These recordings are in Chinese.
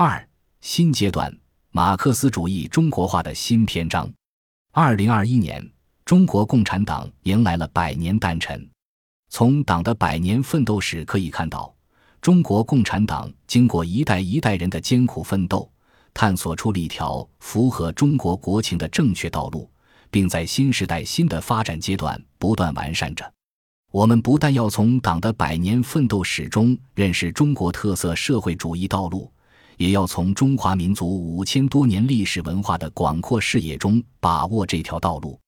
二、新阶段马克思主义中国化的新篇章。二零二一年，中国共产党迎来了百年诞辰。从党的百年奋斗史可以看到，中国共产党经过一代一代人的艰苦奋斗，探索出了一条符合中国国情的正确道路，并在新时代新的发展阶段不断完善着。我们不但要从党的百年奋斗史中认识中国特色社会主义道路，也要从中华民族五千多年历史文化的广阔视野中把握这条道路。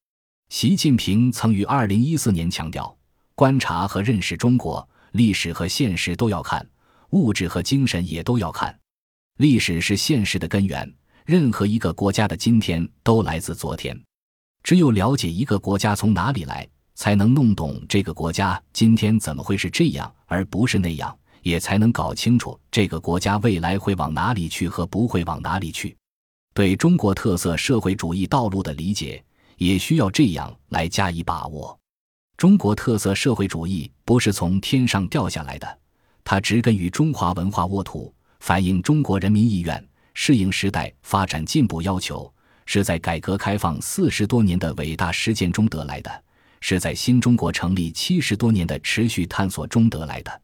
习近平曾于二零一四年强调：观察和认识中国历史和现实都要看，物质和精神也都要看。历史是现实的根源，任何一个国家的今天都来自昨天。只有了解一个国家从哪里来。才能弄懂这个国家今天怎么会是这样，而不是那样，也才能搞清楚这个国家未来会往哪里去和不会往哪里去。对中国特色社会主义道路的理解，也需要这样来加以把握。中国特色社会主义不是从天上掉下来的，它植根于中华文化沃土，反映中国人民意愿，适应时代发展进步要求，是在改革开放四十多年的伟大实践中得来的。是在新中国成立七十多年的持续探索中得来的。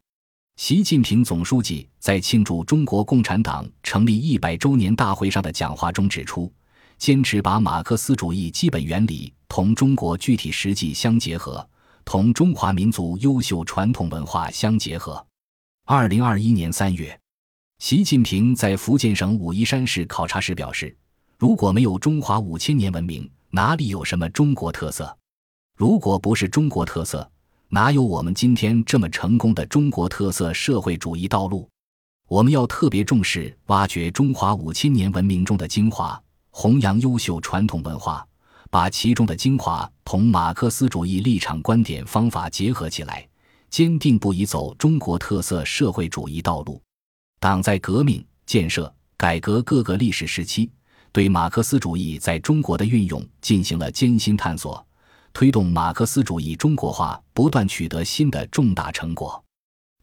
习近平总书记在庆祝中国共产党成立一百周年大会上的讲话中指出，坚持把马克思主义基本原理同中国具体实际相结合，同中华民族优秀传统文化相结合。二零二一年三月，习近平在福建省武夷山市考察时表示：“如果没有中华五千年文明，哪里有什么中国特色？”如果不是中国特色，哪有我们今天这么成功的中国特色社会主义道路？我们要特别重视挖掘中华五千年文明中的精华，弘扬优秀传统文化，把其中的精华同马克思主义立场、观点、方法结合起来，坚定不移走中国特色社会主义道路。党在革命、建设、改革各个历史时期，对马克思主义在中国的运用进行了艰辛探索。推动马克思主义中国化不断取得新的重大成果。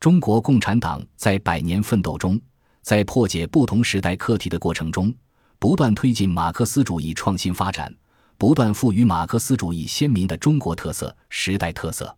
中国共产党在百年奋斗中，在破解不同时代课题的过程中，不断推进马克思主义创新发展，不断赋予马克思主义鲜明的中国特色、时代特色。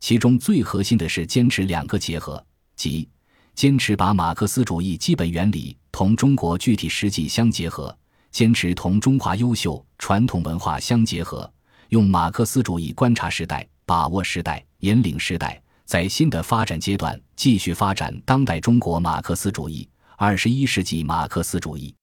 其中最核心的是坚持两个结合，即坚持把马克思主义基本原理同中国具体实际相结合，坚持同中华优秀传统文化相结合。用马克思主义观察时代，把握时代，引领时代，在新的发展阶段继续发展当代中国马克思主义、二十一世纪马克思主义。